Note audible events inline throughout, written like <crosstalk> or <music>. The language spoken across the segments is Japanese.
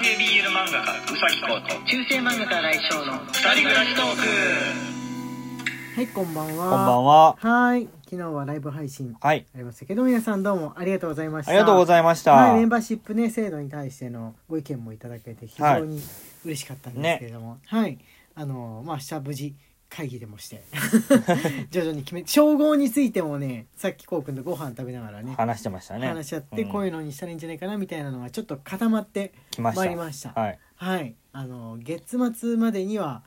系 BL 漫画家うさぎこと中世漫画家来翔の二人暮らしトーク。はいこんばんは。こんばんは。はい。昨日はライブ配信はい。ありましたけど皆さんどうもありがとうございました。ありがとうございました。はい、メンバーシップね制度に対してのご意見もいただけて非常に嬉しかったんですけれども。はい、あのまあ明日無事会議でもして。<laughs> 徐々に決め称号についてもねさっきこうくんとご飯食べながらね話してましたね。話し合ってうん。こういうのにしたらいいんじゃないかなみたいなのがちょっと固まって来まいりました。はい。はい。あの月末までには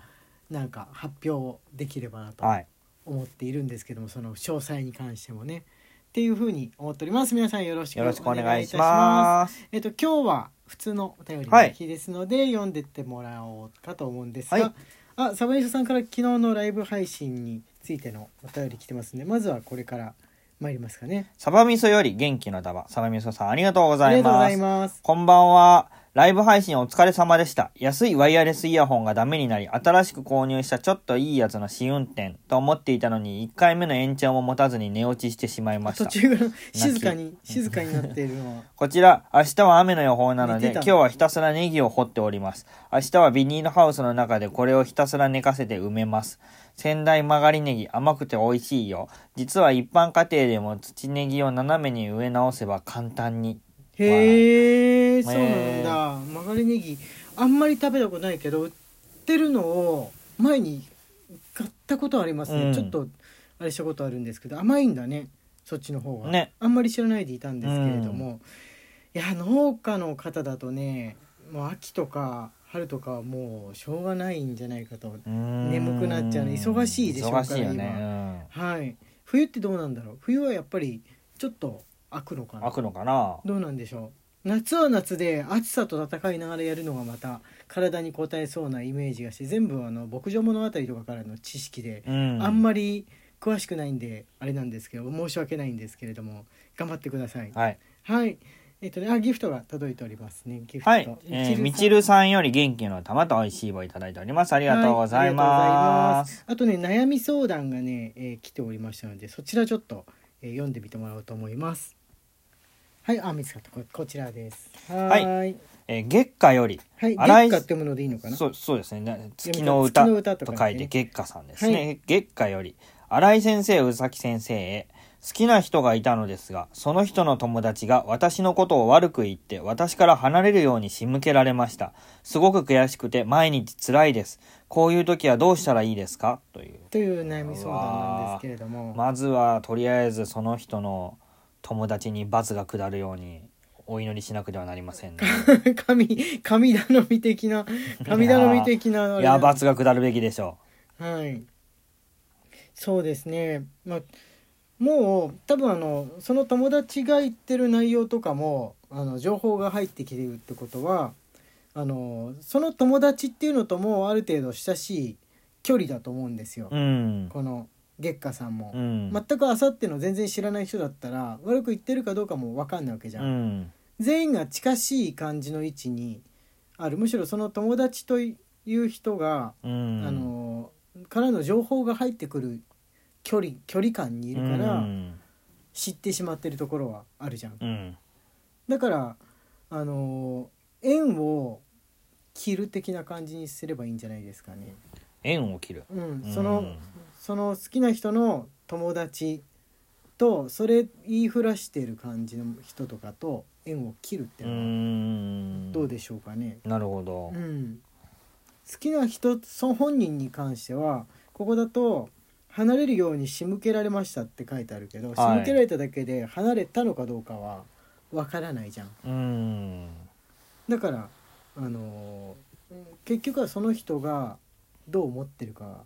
なんか発表できればなとはい。思っているんですけどもその詳細に関してもね。っていうふうに思っております。皆さんよろしくお願いいいたします。えっと今日は普通のお便りはい。の日ですので、読んでってもらおうかと思うんですが、はいあサバニショさんから昨日のライブ配信についてのお便り来てますんでまずはこれから参りますかねサバ味噌より元気の玉。サバ味噌さんありがとうございありがとうございます。ますこんばんは。ライブ配信お疲れ様でした。安いワイヤレスイヤホンがダメになり、新しく購入したちょっといいやつの試運転と思っていたのに、1回目の延長も持たずに寝落ちしてしまいました。途中から静かに静かになっているのは <laughs> こちら、明日は雨の予報なので、今日はひたすらネギを掘っております。明日はビニールハウスの中でこれをひたすら寝かせて埋めます。仙台曲がりネギ甘くて美味しいよ。実は一般家庭でも土ネギを斜めに植え直せば簡単に。へえそうなんへだ。曲がりネギあんまり食べたことないけど売ってるのを前に買ったことありますね、うん。ちょっとあれしたことあるんですけど甘いんだね。そっちの方が、ね。あんまり知らないでいたんですけれども、いや農家の方だとねもう秋とか春とかはもうしょうがないんじゃないかと。眠眠くなっちゃうね忙しいでしょうからね。はい。冬ってどうなんだろう？冬はやっぱりちょっと開くのかうん、な。開くのかな。どうなんでしょう？夏は夏で暑さと戦いながらやるのがまた体に応えそうなイメージがして全部あの牧場物語とかからの知識で、うん。あんまり詳しくないんであれなんですけど申し訳ないんですけれども頑張ってくださいはい。はいえっとねあギフトが届いておりますねギフト、はい。えー、みちるるさんより元気の玉と美味しい棒いただいております。ありあがとうございます。あとね悩み相談がね、えー来ておりましたのでそちらちょっと、えー読んでみてもらおうと思いますはいあ見つかった。ここちらです。はーい。はい。えー月下より、はい月下ってものでいいのかな？そうそうですね。月の歌歌と書いて月下さんですね、はい。月下より新井先生宇崎先生へ好きな人がいたのですがその人の友達が私のことを悪く言って私から離れるように仕向けられました。すごく悔しくて毎日辛いです。こういう時はどうしたらいいですか？という。という悩み相談なんですけれども、まずはとりあえずその人の友達に罰が下るようにお祈りしなくてはなりませんね。<laughs> 神神頼み的な <laughs> 神頼み的なあれいや罰が下るべきでしょはい。そうですね。まあもう多分あのその友達が言ってる内容とかもあの情報が入ってきてるってことはあのその友達っていうのともある程度親しい距離だと思うんですよ、ううん。この月下さんも、うん、全くあさっての全然知らない人だったら悪く言ってるかどうかも分かんないわけじゃん、うん。全員が近しい感じの位置にある。むしろその友達という人が、うん。あのからの情報が入ってくる距離距離感にいるからうん。知ってしまってるところはあるじゃん。うん。だからあの縁を切る的な感じにすればいいんじゃないですかね。縁を切る。うん、うん。そのその好きな人の友達とそれ言いふらしてる感じの人とかと縁を切るってういうのはん。どうでしょうかね？なるほど。うん、好きな人その本人に関してはここだと離れるように仕向けられましたって書いてあるけど、仕向けられただけで離れたのかどうかはわからないじゃん。うん。だからあのー結局はその人がどう思ってるか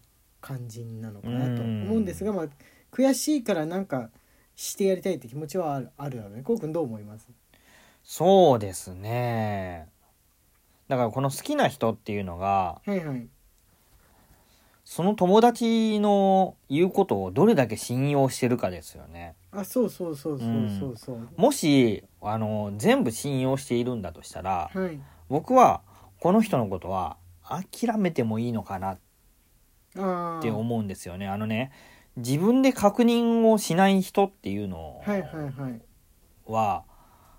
が肝心なのかなと思うんですが、まあ、悔しいからなんかしてやりたいって気持ちはあるあるだろうね。こうくんどう思います？そうですね。だからこの好きな人っていうのがはいはい。その友達の言うことをどれだけ信用してるかですよね。あそうそうそうそうそうそう、もしあの全部信用しているんだとしたらはい。僕はこの人のことは諦めてもいいのかなっあて思うんですよね。あのね自分で確認をしない人っていうのはいはいはい。は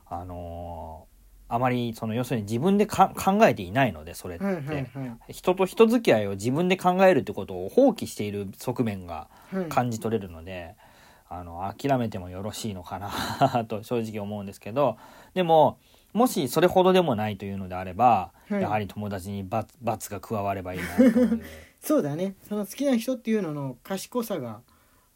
あのーあまりその要するに自分でか考えていないのでそれって、はいはいはい。人と人付き合いを自分で考えるってことを放棄している側面がはい。感じ取れるので、あの諦めてもよろしいのかな <laughs> と正直思うんですけどでももしそれほどでもないというのであれば、はい。やはり友達に罰罰が加わればいいなという。そうだね。その好きな人っていうのの賢さが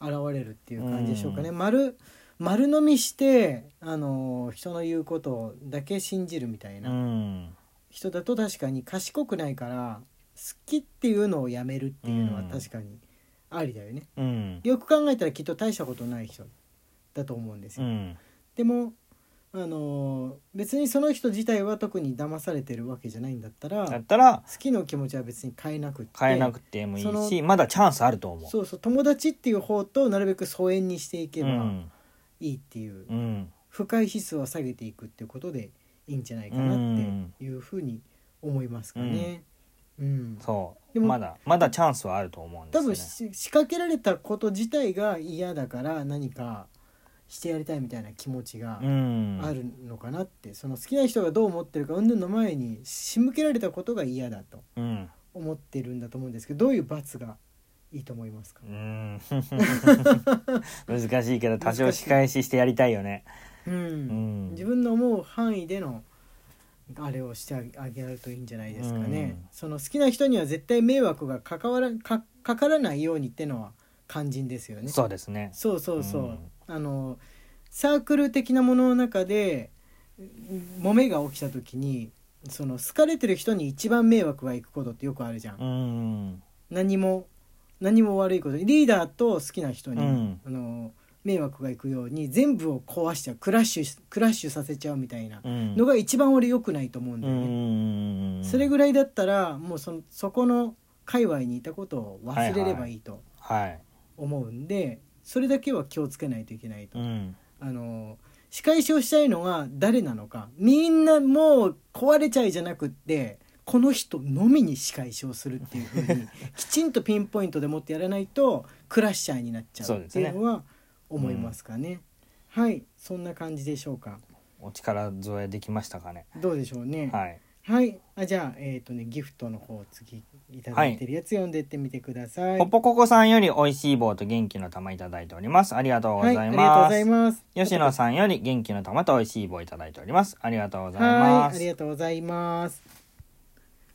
現れるっていう感じでしょうかね、う丸丸飲みしてあの人の言うことだけ信じるみたいうなん。人だと確かに賢くないから好きっていうのをやめるっていうのはうん。確かにありだよね、うん。よく考えたらきっと大したことない人だと思うんですよ、うん。でもあの別にその人自体は特に騙されてるわけじゃないんだったらだったら好きの気持ちは別に変えなくって変えなくてもいいしまだチャンスあると思う。そうそう友達っていう方となるべく疎遠にしていけばうん。いいっていう、うん。不快指数を下げていくっていうことでいいんじゃないかなっていうふうに思いますかね。うん。そう。でもまだまだチャンスはあると思うんで多すよね。分し仕掛けられたこと自体が嫌だから何かしてやりたいみたいな気持ちがうん。あるのかなって、その好きな人がどう思ってるか云々の前に仕向けられたことが嫌だとうん。思ってるんだと思うんですけどどういう罰がいいと思いますか？う、ん。<laughs> 難しいけど多少仕返ししてやりたいよね。うん。うん。自分の思う範囲でのあれをしてあげるといいんじゃないですかね、うん。その好きな人には絶対迷惑がかかわらかかからないようにってのは肝心ですよね。そうですね。そうそうそう、うん。あのサークル的なものの中でうん揉めが起きた時にその好かれてる人に一番迷惑がいくことってよくあるじゃん、うん何も何も悪いことリーダーと好きな人に、うん。あの迷惑がいくように全部を壊しちゃうクラッシュしクラッシュさせちゃうみたいなうん。のが一番俺良くないと思うんだうよね、んそれぐらいだったらもうそのそこの界隈にいたことを忘れればいいと。はい。思うんで、それだけは気をつけないといけないと、うんあの仕返しをしたいのが誰なのかみんなもう壊れちゃいじゃなくってこの人のみに仕返しをするっていうふうに <laughs> きちんとピンポイントでもってやらないとクラッシャーになっちゃうっていうのは思いますかね。はいそんな感じでしょうか。お力添えできましたかね。どうでしょうね。はい。はい、あじゃあえっ、とねギフトの方次いただいてるやつ読んでってみてください。ポポココさんより美味しい棒と元気の玉いただいております。ありがとうございはい、ありがとうごます。ざいます。吉野さんより元気の玉と美味しい棒いただいております。ありがとうございはい、ます。ありがとうございます。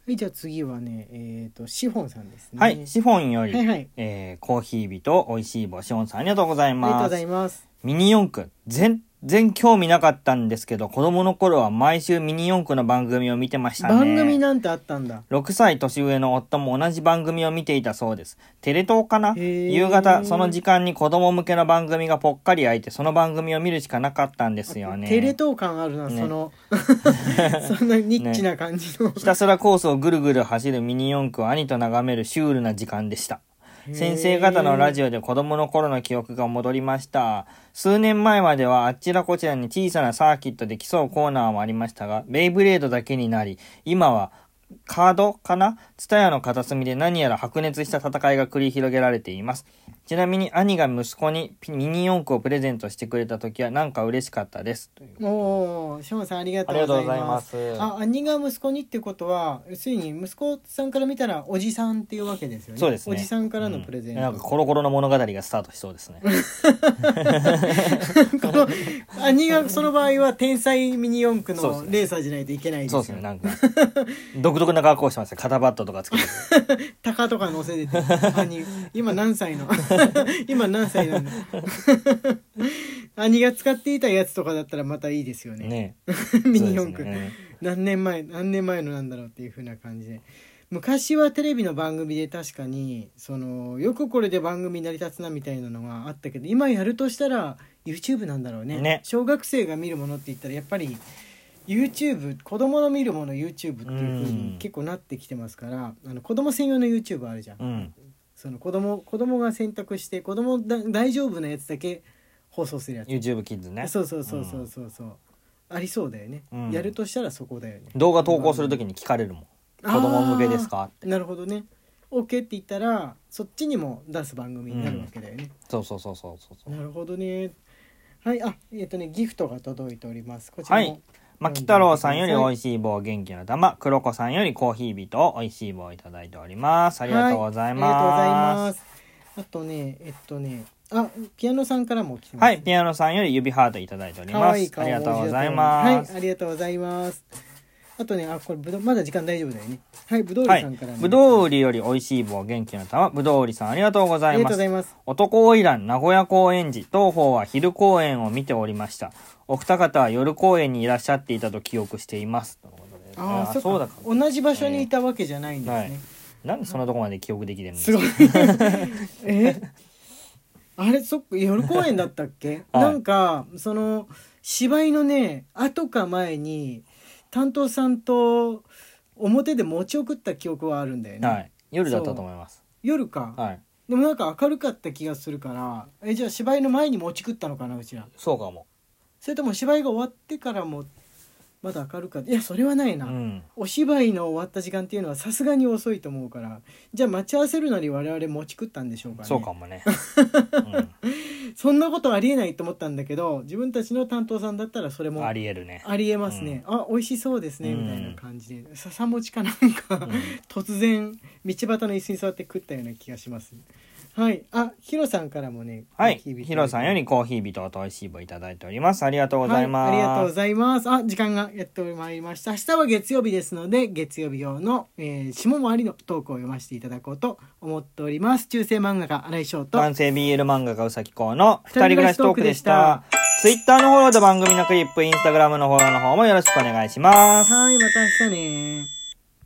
はい、じゃあ次はね、えっ、とシフォンさんですね。はい、シフォンより、はいはいえーコーヒー日と美味しい棒、シフォンさんありがとうございありがとうござます。います。ミニ四駆、全然興味なかったんですけど、子供の頃は毎週ミニ四駆の番組を見てましたね。番組なんてあったんだ。6歳年上の夫も同じ番組を見ていたそうです。テレ東かな？夕方、その時間に子供向けの番組がぽっかり空いて、その番組を見るしかなかったんですよね。テレ東感あるな、ねその <laughs> そんなニッチな感じの。ひたすらコースをぐるぐる走るミニ四駆を兄と眺めるシュールな時間でした。先生方のラジオで子供の頃の記憶が戻りました。数年前まではあちらこちらに小さなサーキットで競うコーナーもありましたが、ベイブレードだけになり、今はカードかな？ツタヤの片隅で何やら白熱した戦いが繰り広げられています。ちなみに兄が息子にピミニ四駆をプレゼントしてくれた時はなんか嬉しかったです。おお、ショーンさんありがとうございま。すす。あ、兄が息子にってことは、要するに息子さんから見たらおじさんっていうわけですよね。そうですね。おじさんからのプレゼント。うんなんかコロコロの物語がスタートしそうですね。<laughs> この兄がその場合は天才ミニ四駆のレーサーじゃないといけないですよそうですね、なんか、独特な格好してますよ。肩バットとかつけて。<laughs> 鷹とか乗せてて兄今何歳の？<laughs> 今何歳なの？<laughs> 兄が使っていたやつとかだったらまたいいですよね。ね。<laughs> ミニ四駆、ね。何年前何年前のなんだろうっていう風な感じで。昔はテレビの番組で確かにそのよくこれで番組成り立つなみたいなのがあったけど今やるとしたら YouTube なんだろうね。ね。小学生が見るものって言ったらやっぱり YouTube 子供の見るもの YouTube っていう風に結構なってきてますからあの子供専用の YouTube あるじゃん、うん。その子供子供が選択して子供だ大丈夫なやつだけ放送するやつ。YouTube キッズね。そうそうそうそうそうそう、ありそうだよね、うん。やるとしたらそこだよね。動画投稿するときに聞かれるもん。子供向けですか？って。なるほどね。OK って言ったらそっちにも出す番組になるわけだよね、そうそうそうそうそうそう。なるほどね。はいあえっ、とねギフトが届いております。こちらも、はいまき太郎さんより美味しい棒元気の玉、黒子さんよりコーヒービト美味しい棒をいただいております。ありがとうございはありがとうございま。ますす。あとね、えっとね、あ、ピアノさんからも来てます。はい、ピアノさんより指ハートいただいておりかます。わいい顔ありがとうございはます。い、ありがとうございます。あとね、あ、これぶどう、まだ時間大丈夫だよね。はい、ぶどうはいりさんから、ね。ぶどう売りより美味しい棒元気の玉、ぶどう売りさんありがとうございますありがとうござ。います。男花魁名古屋公演時、当方は昼公演を見ておりました。お二方は夜公演にいらっしゃっていたと記憶しています。ということでああ、そそうだうか。同じ場所にいたわけじゃないんですね。はいなんでそんなとこまで記憶できてるんですか？すごい。<laughs> え？あれ、そっか、夜公演だったっけ、<laughs> はいなんか、その、芝居のね、後か前に、担当さんと表で持ち送った記憶はあるんだよね。はい。夜だったと思います。夜か、はい。でもなんか明るかった気がするから、え、じゃあ芝居の前に持ち食ったのかな、うちら。そうかも。それとも芝居が終わってからも、まだ明るかった。いや、それはないな。うん。お芝居の終わった時間っていうのはさすがに遅いと思うからじゃあ待ち合わせるなり我々持ち食ったんでしょうかねそうかもね。<laughs> うん <laughs> そんなことありえないと思ったんだけど自分たちの担当さんだったらそれもあありえるね。りえますね、あ美味しそうですねうん。みたいな感じで。笹餅かなんか、うん。<laughs> 突然道端の椅子に座って食ったような気がしますはいあヒロさんからもねはい。ヒロさんよりコーヒービトと美味しい棒いただいております。ありがとうございます。はい、ありがとうございます。あ、時間がやってまいりました。明日は月曜日ですので、月曜日用の、えー、下回りのトークを読ませていただこうと思っております。中世漫画家、荒井翔と、男性 BL 漫画家うさきこうの二人暮らしトークでした。ツイッターのフォローと番組のクリップ、インスタグラムのフォローの方もよろしくお願いします。はい、また明日ね